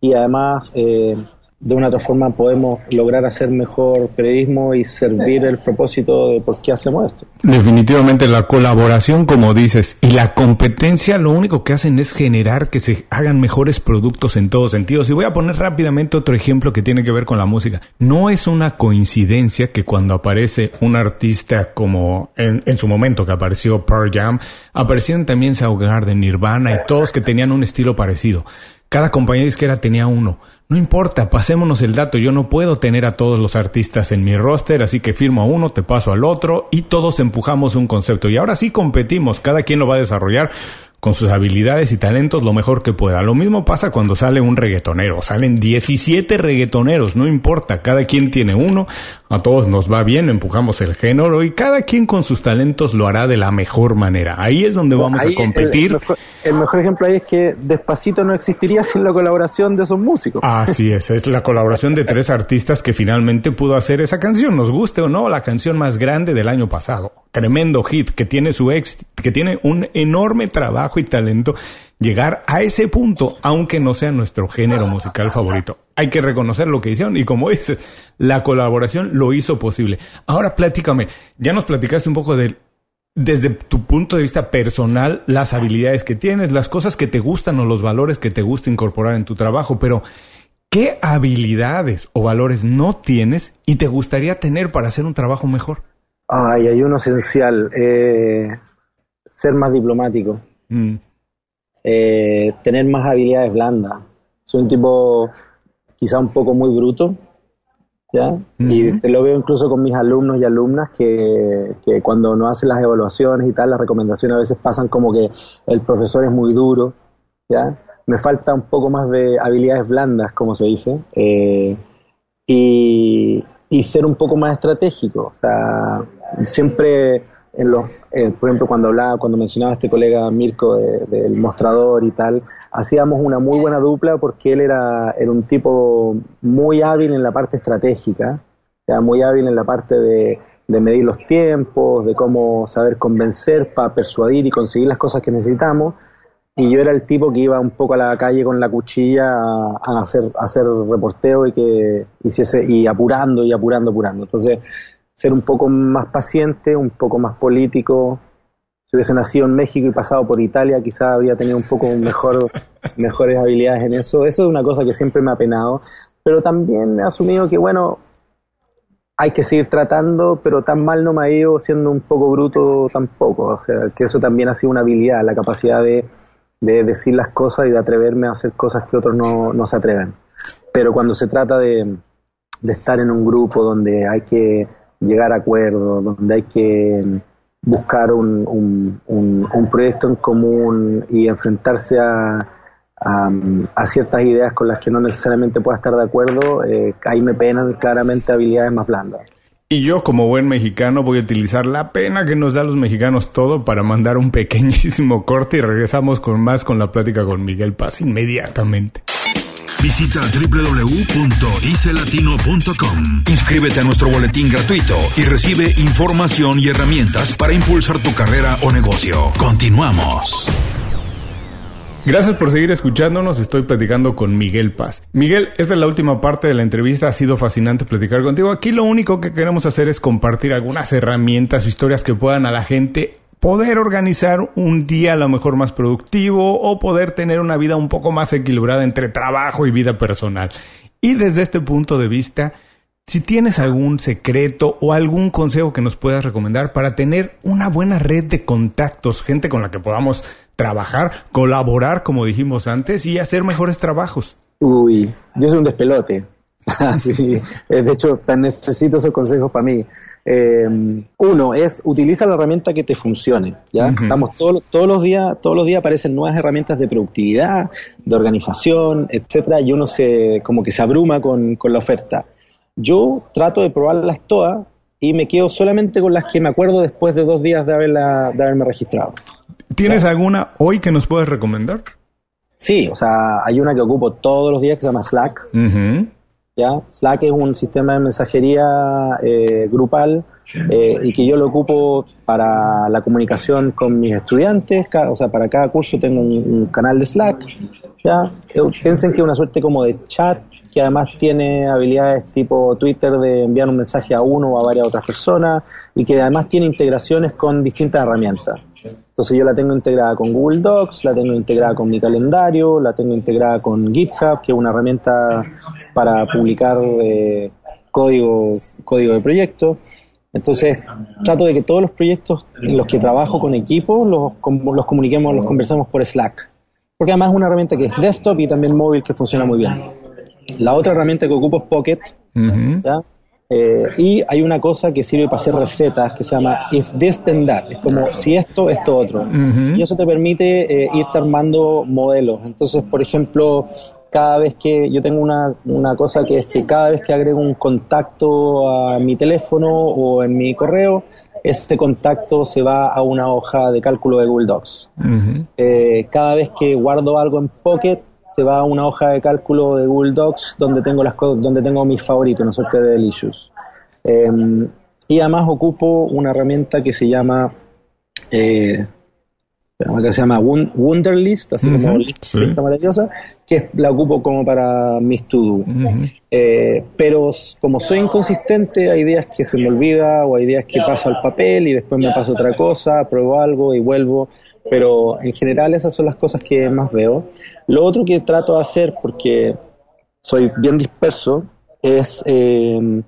y además eh, de una otra forma podemos lograr hacer mejor periodismo y servir el propósito de por qué hacemos esto. Definitivamente la colaboración, como dices, y la competencia lo único que hacen es generar que se hagan mejores productos en todos sentidos. Y voy a poner rápidamente otro ejemplo que tiene que ver con la música. No es una coincidencia que cuando aparece un artista como en, su momento que apareció Pearl Jam, aparecieron también Soundgarden, Nirvana y todos que tenían un estilo parecido. Cada compañía disquera tenía uno. No importa, pasémonos el dato. Yo no puedo tener a todos los artistas en mi roster, así que firmo a uno, te paso al otro y todos empujamos un concepto. Y ahora sí competimos, cada quien lo va a desarrollar con sus habilidades y talentos lo mejor que pueda. Lo mismo pasa cuando sale un reggaetonero. Salen 17 reggaetoneros, no importa, cada quien tiene uno, a todos nos va bien, empujamos el género y cada quien con sus talentos lo hará de la mejor manera. Ahí es donde vamos a competir. El mejor, ejemplo ahí es que Despacito no existiría sin la colaboración de esos músicos. Así es, es la colaboración de tres artistas que finalmente pudo hacer esa canción, nos guste o no, la canción más grande del año pasado. Tremendo hit que tiene su ex, que tiene un enorme trabajo y talento llegar a ese punto, aunque no sea nuestro género musical favorito. Hay que reconocer lo que hicieron y como dices, la colaboración lo hizo posible. Ahora platícame, ya nos platicaste un poco de desde tu punto de vista personal, las habilidades que tienes, las cosas que te gustan o los valores que te gusta incorporar en tu trabajo, pero ¿qué habilidades o valores no tienes y te gustaría tener para hacer un trabajo mejor? Ay, hay uno esencial, eh, ser más diplomático. Mm. Eh, tener más habilidades blandas. Soy un tipo quizá un poco muy bruto, ¿ya? Y te lo veo incluso con mis alumnos y alumnas que, que, cuando no hacen las evaluaciones y tal, las recomendaciones a veces pasan como que el profesor es muy duro, ¿ya? Me falta un poco más de habilidades blandas, como se dice, eh, y, y ser un poco más estratégico. O sea, siempre en los, eh, por ejemplo, cuando hablaba, cuando mencionaba a este colega Mirko del mostrador y tal, hacíamos una muy buena dupla porque él era, era un tipo muy hábil en la parte estratégica, era muy hábil en la parte de, de medir los tiempos, de cómo saber convencer para persuadir y conseguir las cosas que necesitamos. Y yo era el tipo que iba un poco a la calle con la cuchilla a, hacer, a reporteo y que hiciese, y apurando y apurando, apurando. Entonces, ser un poco más paciente, un poco más político. Si hubiese nacido en México y pasado por Italia, quizás habría tenido un poco mejor, mejores habilidades en eso. Eso es una cosa que siempre me ha penado. Pero también he asumido que, bueno, hay que seguir tratando, pero tan mal no me ha ido siendo un poco bruto tampoco. O sea, que eso también ha sido una habilidad, la capacidad de, de decir las cosas y de atreverme a hacer cosas que otros no, no se atreven. Pero cuando se trata de, de estar en un grupo donde hay que llegar a acuerdos, donde hay que buscar un, un, proyecto en común y enfrentarse a, a, ciertas ideas con las que no necesariamente pueda estar de acuerdo, eh, ahí me penan claramente habilidades más blandas. Y yo como buen mexicano voy a utilizar la pena que nos da los mexicanos todo para mandar un pequeñísimo corte y regresamos con más con la plática con Miguel Paz inmediatamente. Visita www.icelatino.com. Inscríbete a nuestro boletín gratuito y recibe información y herramientas para impulsar tu carrera o negocio. Continuamos. Gracias por seguir escuchándonos. Estoy platicando con Miguel Paz. Miguel, esta es la última parte de la entrevista. Ha sido fascinante platicar contigo. Aquí lo único que queremos hacer es compartir algunas herramientas o historias que puedan a la gente poder organizar un día a lo mejor más productivo o poder tener una vida un poco más equilibrada entre trabajo y vida personal. Y desde este punto de vista, si tienes algún secreto o algún consejo que nos puedas recomendar para tener una buena red de contactos, gente con la que podamos trabajar, colaborar, como dijimos antes, y hacer mejores trabajos. Uy, yo soy un despelote. sí, eh, de hecho, necesito esos consejos para mí. Eh, uno es utiliza la herramienta que te funcione. Ya estamos todos todos los días, todos los días aparecen nuevas herramientas de productividad, de organización, etcétera, y uno se como que se abruma con, con la oferta. Yo trato de probarlas todas y me quedo solamente con las que me acuerdo después de dos días de haberla, de haberme registrado. ¿Tienes alguna hoy que nos puedes recomendar? Sí, o sea, hay una que ocupo todos los días que se llama Slack. ¿Ya? Slack es un sistema de mensajería eh, grupal eh, y que yo lo ocupo para la comunicación con mis estudiantes. o sea, para cada curso tengo un, canal de Slack. ¿ya? Eh, piensen que es una suerte como de chat que además tiene habilidades tipo Twitter de enviar un mensaje a uno o a varias otras personas y que además tiene integraciones con distintas herramientas. Entonces yo la tengo integrada con Google Docs, la tengo integrada con mi calendario, la tengo integrada con GitHub, que es una herramienta para publicar eh, código, código de proyecto. Entonces trato de que todos los proyectos en los que trabajo con equipos los, los comuniquemos, los conversemos por Slack. Porque además es una herramienta que es desktop y también móvil que funciona muy bien. La otra herramienta que ocupo es Pocket. Eh, y hay una cosa que sirve para hacer recetas que se llama if this then that. Es como si esto, esto otro. Y eso te permite eh, irte armando modelos. Entonces, por ejemplo, cada vez que yo tengo una, una cosa que es que cada vez que agrego un contacto a mi teléfono o en mi correo, este contacto se va a una hoja de cálculo de Google Docs. Eh, cada vez que guardo algo en Pocket, se va a una hoja de cálculo de Google Docs donde tengo las donde tengo mis favoritos, una suerte de delicious. Em, y además ocupo una herramienta que se llama eh, que se llama Wunderlist, así como lista maravillosa, que la ocupo como para mis to-do. Eh, pero como soy inconsistente, hay días que se me olvida o hay días que paso al papel y después me paso otra cosa, pruebo algo y vuelvo pero en general esas son las cosas que más veo. Lo otro que trato de hacer, porque soy bien disperso, es eh,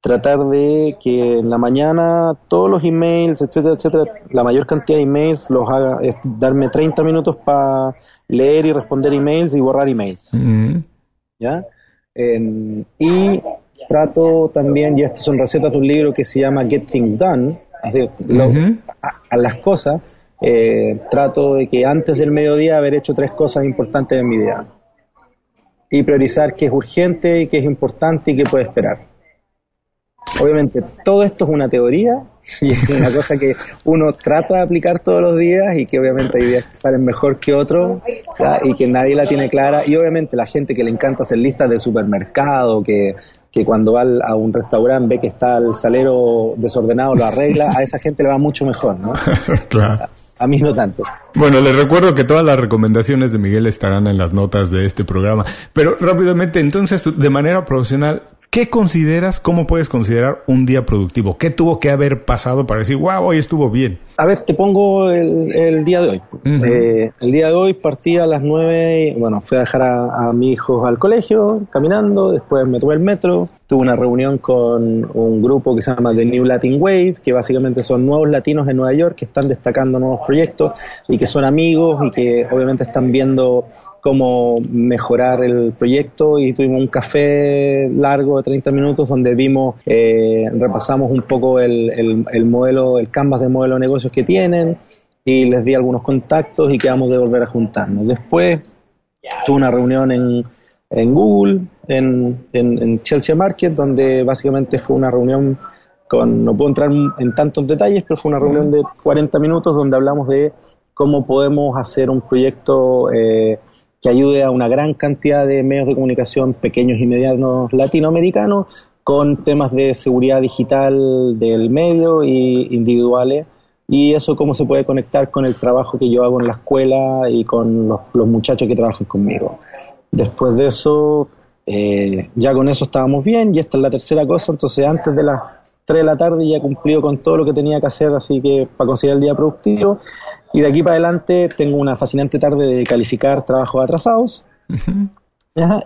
tratar de que en la mañana todos los emails, etcétera, etcétera, la mayor cantidad de emails los haga, es darme 30 minutos para leer y responder emails y borrar emails. Mm-hmm. ¿Ya? y trato también, y estas son recetas de un libro que se llama Get Things Done, mm-hmm. a, las cosas, eh, trato de que antes del mediodía haber hecho tres cosas importantes en mi día y priorizar qué es urgente y qué es importante y qué puede esperar. Obviamente, todo esto es una teoría y es una cosa que uno trata de aplicar todos los días y que obviamente hay días que salen mejor que otros y que nadie la tiene clara. Y obviamente la gente que le encanta hacer listas de supermercado, que, que cuando va a un restaurante ve que está el salero desordenado, lo arregla, a esa gente le va mucho mejor, ¿no? claro. A mí no tanto. Bueno, les recuerdo que todas las recomendaciones de Miguel estarán en las notas de este programa. Pero rápidamente, entonces, de manera profesional, ¿Qué consideras, cómo puedes considerar un día productivo? ¿Qué tuvo que haber pasado para decir, wow, hoy estuvo bien? A ver, te pongo el, día de hoy. Eh, el día de hoy partí a las nueve, bueno, fui a dejar a, mi hijo al colegio caminando, después me tuve el metro, tuve una reunión con un grupo que se llama The New Latin Wave, que básicamente son nuevos latinos en Nueva York que están destacando nuevos proyectos y que son amigos y que obviamente están viendo cómo mejorar el proyecto y tuvimos un café largo de 30 minutos donde vimos, eh, repasamos un poco el, el, modelo, el canvas de modelo de negocios que tienen y les di algunos contactos y quedamos de volver a juntarnos. Después tuve una reunión en, en Google, en, en, Chelsea Market, donde básicamente fue una reunión con, no puedo entrar en tantos detalles, pero fue una reunión de 40 minutos donde hablamos de cómo podemos hacer un proyecto eh, que ayude a una gran cantidad de medios de comunicación pequeños y medianos latinoamericanos con temas de seguridad digital del medio y individuales y eso cómo se puede conectar con el trabajo que yo hago en la escuela y con los, muchachos que trabajan conmigo. Después de eso, eh, ya con eso estábamos bien y esta es la tercera cosa, entonces antes de las 3 de la tarde ya he cumplido con todo lo que tenía que hacer, así que para conseguir el día productivo y de aquí para adelante tengo una fascinante tarde de calificar trabajos atrasados.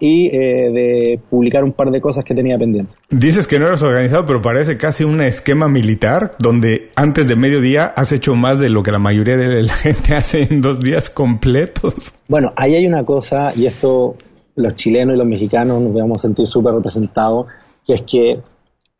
y eh, de publicar un par de cosas que tenía pendiente. Dices que no eres organizado, pero parece casi un esquema militar donde antes de mediodía has hecho más de lo que la mayoría de la gente hace en dos días completos. Bueno, ahí hay una cosa, y esto los chilenos y los mexicanos nos vamos a sentir súper representados, que es que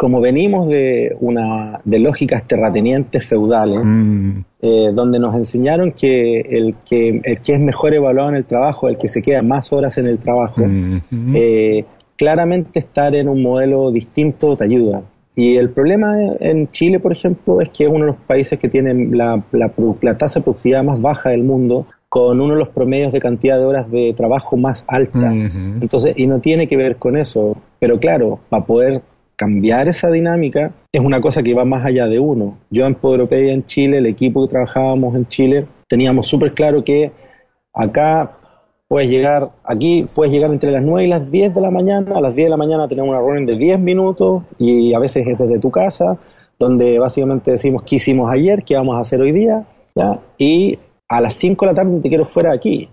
como venimos de una de lógicas terratenientes feudales, mm. eh, donde nos enseñaron que el, que el que es mejor evaluado en el trabajo, el que se queda más horas en el trabajo, mm-hmm. eh, claramente estar en un modelo distinto te ayuda. Y el problema en Chile, por ejemplo, es que es uno de los países que tiene la, la, la tasa de productividad más baja del mundo, con uno de los promedios de cantidad de horas de trabajo más alta. Entonces, y no tiene que ver con eso. Pero claro, para poder cambiar esa dinámica es una cosa que va más allá de uno. Yo en Poderopedia en Chile, el equipo que trabajábamos en Chile, teníamos súper claro que acá puedes llegar, aquí puedes llegar entre las 9 y las 10 de la mañana, a las 10 de la mañana tenemos una reunión de 10 minutos y a veces es desde tu casa, donde básicamente decimos qué hicimos ayer, qué vamos a hacer hoy día, y a las 5 de la tarde te quiero fuera de aquí.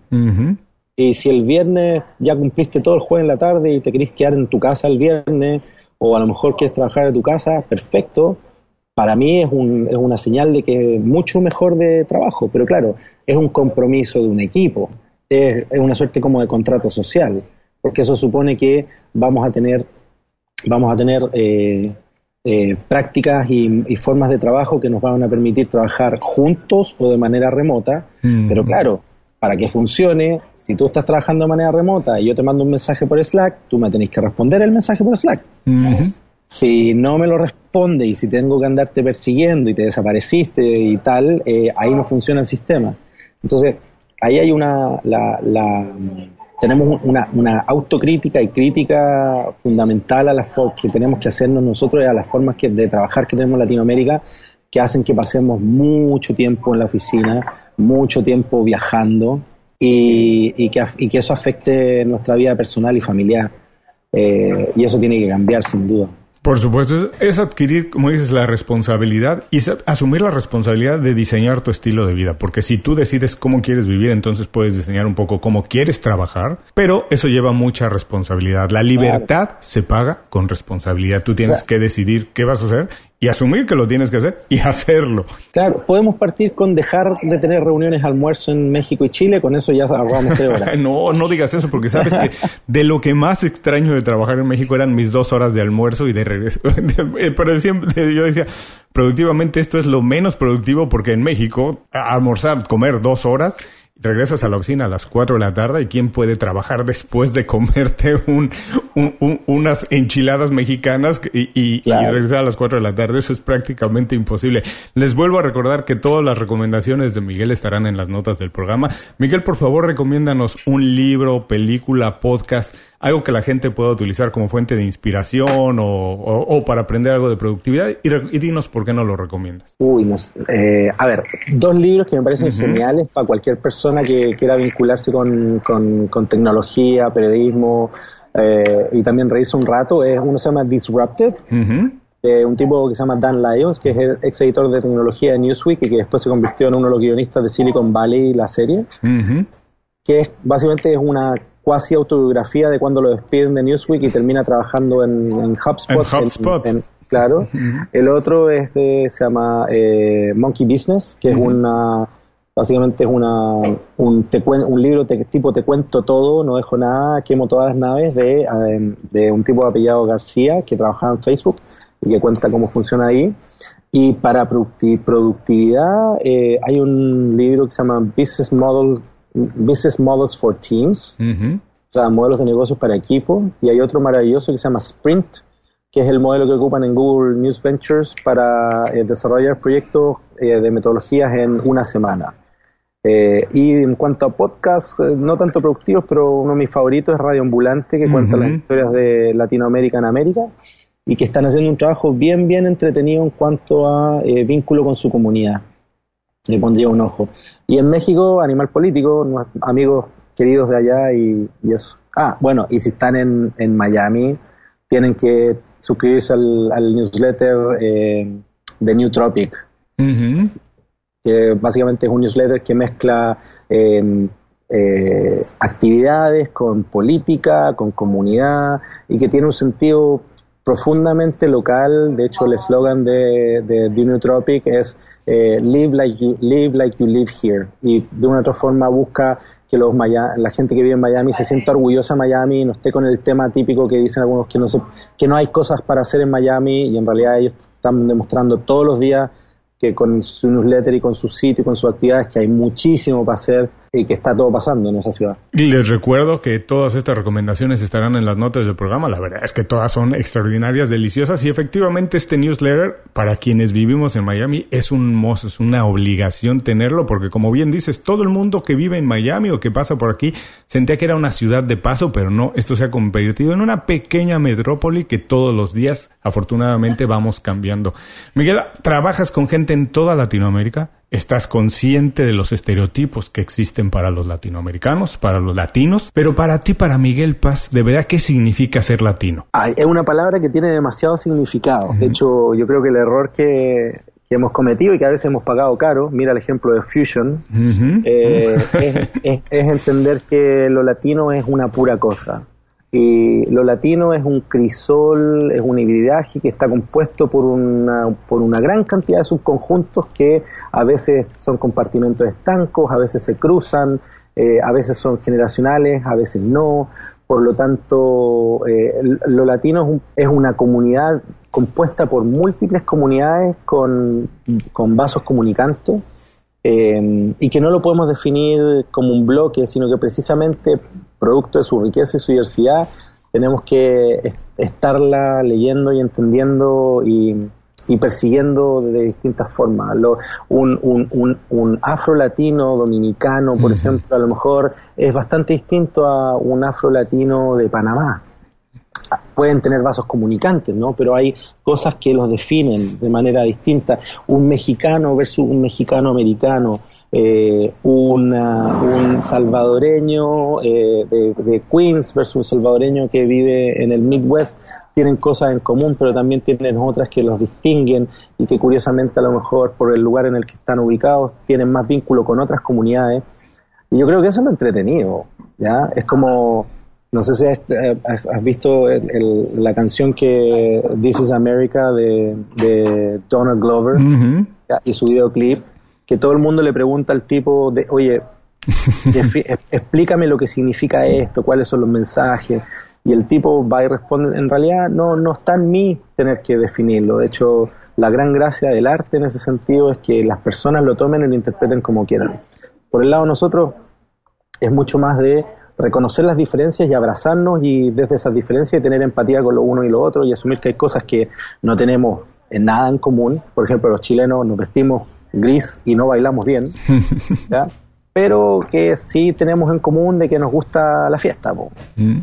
Y si el viernes ya cumpliste todo el jueves en la tarde y te querés quedar en tu casa el viernes, o a lo mejor quieres trabajar en tu casa, perfecto. Para mí es, un, es una señal de que es mucho mejor de trabajo, pero claro, es un compromiso de un equipo, es, una suerte como de contrato social, porque eso supone que vamos a tener, vamos a tener eh, eh, prácticas y, formas de trabajo que nos van a permitir trabajar juntos o de manera remota, mm. pero claro, para que funcione, si tú estás trabajando de manera remota y yo te mando un mensaje por Slack, tú me tenés que responder el mensaje por Slack. Si no me lo responde y si tengo que andarte persiguiendo y te desapareciste y tal, eh, ahí no funciona el sistema. Entonces, ahí hay una, la, tenemos una, una, autocrítica y crítica fundamental a las que tenemos que hacernos nosotros y a las formas que, de trabajar que tenemos en Latinoamérica que hacen que pasemos mucho tiempo en la oficina, mucho tiempo viajando y, y, que, y que, eso afecte nuestra vida personal y familiar. Eh, y eso tiene que cambiar sin duda. Por supuesto, es adquirir, como dices, la responsabilidad y asumir la responsabilidad de diseñar tu estilo de vida, porque si tú decides cómo quieres vivir, entonces puedes diseñar un poco cómo quieres trabajar, pero eso lleva mucha responsabilidad. La libertad se paga con responsabilidad. Tú tienes que decidir qué vas a hacer y asumir que lo tienes que hacer y hacerlo. Claro, podemos partir con dejar de tener reuniones almuerzo en México y Chile, con eso ya ahorramos tres horas. no, no digas eso, porque sabes que de lo que más extraño de trabajar en México eran mis dos horas de almuerzo y de regreso. Pero siempre yo decía, productivamente esto es lo menos productivo porque en México almorzar, comer dos horas regresas a la oficina a las 4 de la tarde y quién puede trabajar después de comerte un, unas enchiladas mexicanas y, regresar a las 4 de la tarde. Eso es prácticamente imposible. Les vuelvo a recordar que todas las recomendaciones de Miguel estarán en las notas del programa. Miguel, por favor, recomiéndanos un libro, película, podcast algo que la gente pueda utilizar como fuente de inspiración o, para aprender algo de productividad y, dinos por qué no lo recomiendas. Uy, eh, a ver, dos libros que me parecen geniales para cualquier persona que quiera vincularse con, tecnología, periodismo eh, y también reírse un rato. Es, uno se llama Disrupted. de un tipo que se llama Dan Lyons, que es el ex editor de tecnología de Newsweek y que después se convirtió en uno de los guionistas de Silicon Valley, la serie, que es básicamente es una cuasi autobiografía de cuando lo despiden de Newsweek y termina trabajando en, HubSpot. claro. El otro es de, se llama eh, Monkey Business, que es una básicamente es una un, un libro tipo te cuento todo, no dejo nada, quemo todas las naves de, eh, de un tipo de apellado García que trabajaba en Facebook y que cuenta cómo funciona ahí. Y para productividad eh, hay un libro que se llama Business Model Business Models for Teams, o sea, modelos de negocios para equipo, y hay otro maravilloso que se llama Sprint, que es el modelo que ocupan en Google News Ventures para eh, desarrollar proyectos eh, de metodologías en una semana. Eh, y en cuanto a podcasts, no tanto productivos, pero uno de mis favoritos es Radio Ambulante, que cuenta las historias de Latinoamérica en América y que están haciendo un trabajo bien, bien entretenido en cuanto a vínculo con su comunidad le pondría un ojo. Y en México, Animal Político, amigos queridos de allá y, eso. Ah, bueno, y si están en, en Miami, tienen que suscribirse al, newsletter eh, de New Tropic, que básicamente es un newsletter que mezcla em, eh, actividades con política, con comunidad y que tiene un sentido profundamente local. De hecho, el eslogan de, de, New Tropic es eh, live like you live like you live here. Y de una otra forma busca que los la gente que vive en Miami se sienta orgullosa de Miami, no esté con el tema típico que dicen algunos que no, que no hay cosas para hacer en Miami y en realidad ellos están demostrando todos los días que con su newsletter y con su sitio y con sus actividades que hay muchísimo para hacer y que está todo pasando en esa ciudad. Y les recuerdo que todas estas recomendaciones estarán en las notas del programa. La verdad es que todas son extraordinarias, deliciosas y efectivamente este newsletter para quienes vivimos en Miami es un es una obligación tenerlo porque como bien dices, todo el mundo que vive en Miami o que pasa por aquí sentía que era una ciudad de paso, pero no, esto se ha convertido en una pequeña metrópoli que todos los días afortunadamente vamos cambiando. Miguel, ¿trabajas con gente en toda Latinoamérica? Estás consciente de los estereotipos que existen para los latinoamericanos, para los latinos, pero para ti, para Miguel Paz, ¿de verdad qué significa ser latino? es una palabra que tiene demasiado significado. De hecho, yo creo que el error que, hemos cometido y que a veces hemos pagado caro, mira el ejemplo de Fusion, eh, es entender que lo latino es una pura cosa. Y lo latino es un crisol, es un hibridaje que está compuesto por una, por una gran cantidad de subconjuntos que a veces son compartimentos estancos, a veces se cruzan, eh, a veces son generacionales, a veces no. Por lo tanto, eh, lo latino es, una comunidad compuesta por múltiples comunidades con, con vasos comunicantes eh, y que no lo podemos definir como un bloque, sino que precisamente producto de su riqueza y su diversidad, tenemos que estarla leyendo y entendiendo y, persiguiendo de distintas formas. un, un, un, afro-latino dominicano, por ejemplo, a lo mejor es bastante distinto a un afro-latino de Panamá. Pueden tener vasos comunicantes, ¿no? Pero hay cosas que los definen de manera distinta. Un mexicano versus un mexicano americano, eh, un salvadoreño eh, de, Queens versus un salvadoreño que vive en el Midwest tienen cosas en común, pero también tienen otras que los distinguen y que curiosamente a lo mejor por el lugar en el que están ubicados tienen más vínculo con otras comunidades. Y yo creo que eso es lo entretenido, ¿ya? Es como, no sé si has, eh, visto la canción que This is America de, Donald Glover y su videoclip que todo el mundo le pregunta al tipo de, oye, explícame lo que significa esto, cuáles son los mensajes, y el tipo va y responde, en realidad no, no está en mí tener que definirlo, de hecho la gran gracia del arte en ese sentido es que las personas lo tomen y lo interpreten como quieran. Por el lado de nosotros es mucho más de reconocer las diferencias y abrazarnos y desde esas diferencias tener empatía con lo uno y lo otro y asumir que hay cosas que no tenemos en nada en común. Por ejemplo, los chilenos nos vestimos gris y no bailamos bien, pero que sí tenemos en común de que nos gusta la fiesta. Mm.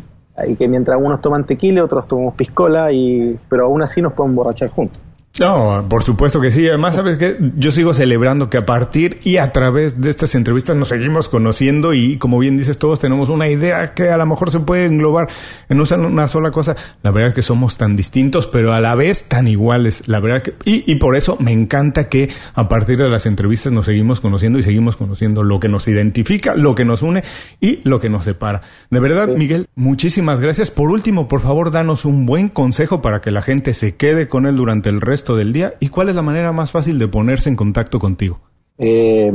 Y que mientras unos toman tequila, otros tomamos piscola, y, pero aún así nos podemos emborrachar juntos. No, por supuesto que sí. Además, sabes que yo sigo celebrando que a partir y a través de estas entrevistas nos seguimos conociendo y como bien dices, todos tenemos una idea que a lo mejor se puede englobar en una sola cosa. La verdad es que somos tan distintos, pero a la vez tan iguales. La verdad que, y, y por eso me encanta que a partir de las entrevistas nos seguimos conociendo y seguimos conociendo lo que nos identifica, lo que nos une y lo que nos separa. De verdad, Miguel, muchísimas gracias. Por último, por favor, danos un buen consejo para que la gente se quede con él durante el resto del día y cuál es la manera más fácil de ponerse en contacto contigo. Eh,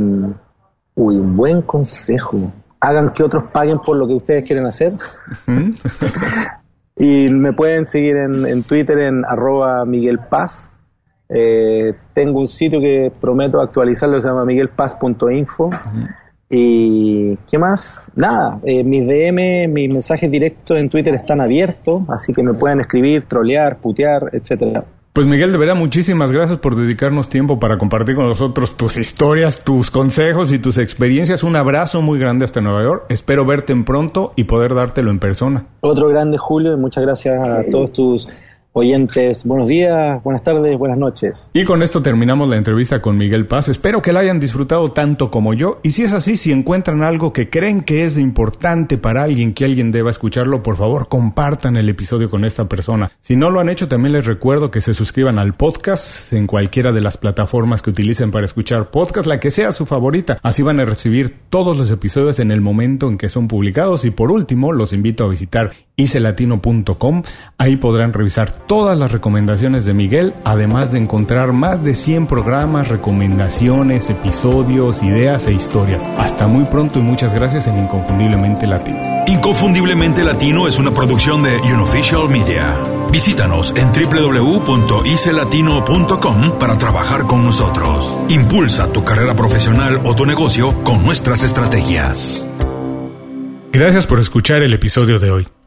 uy, un buen consejo. Hagan que otros paguen por lo que ustedes quieren hacer. y me pueden seguir en, Twitter en arroba Miguel Paz. Eh, tengo un sitio que prometo actualizarlo, se llama miguelpaz.info. Y qué más, nada, eh, mis DM, mis mensajes directos en Twitter están abiertos, así que me pueden escribir, trolear, putear, etcétera. Pues Miguel, de verdad, muchísimas gracias por dedicarnos tiempo para compartir con nosotros tus historias, tus consejos y tus experiencias. Un abrazo muy grande hasta Nueva York. Espero verte en pronto y poder dártelo en persona. Otro grande, Julio, y muchas gracias a todos tus oyentes, buenos días, buenas tardes, buenas noches. Y con esto terminamos la entrevista con Miguel Paz. Espero que la hayan disfrutado tanto como yo. Y si es así, si encuentran algo que creen que es importante para alguien, que alguien deba escucharlo, por favor compartan el episodio con esta persona. Si no lo han hecho, también les recuerdo que se suscriban al podcast en cualquiera de las plataformas que utilicen para escuchar podcast, la que sea su favorita. Así van a recibir todos los episodios en el momento en que son publicados. Y por último, los invito a visitar icelatino.com. Ahí podrán revisar todas las recomendaciones de Miguel, además de encontrar más de 100 programas, recomendaciones, episodios, ideas e historias. Hasta muy pronto y muchas gracias en Inconfundiblemente Latino. Inconfundiblemente Latino es una producción de Unofficial Media. Visítanos en www.icelatino.com para trabajar con nosotros. Impulsa tu carrera profesional o tu negocio con nuestras estrategias. Gracias por escuchar el episodio de hoy.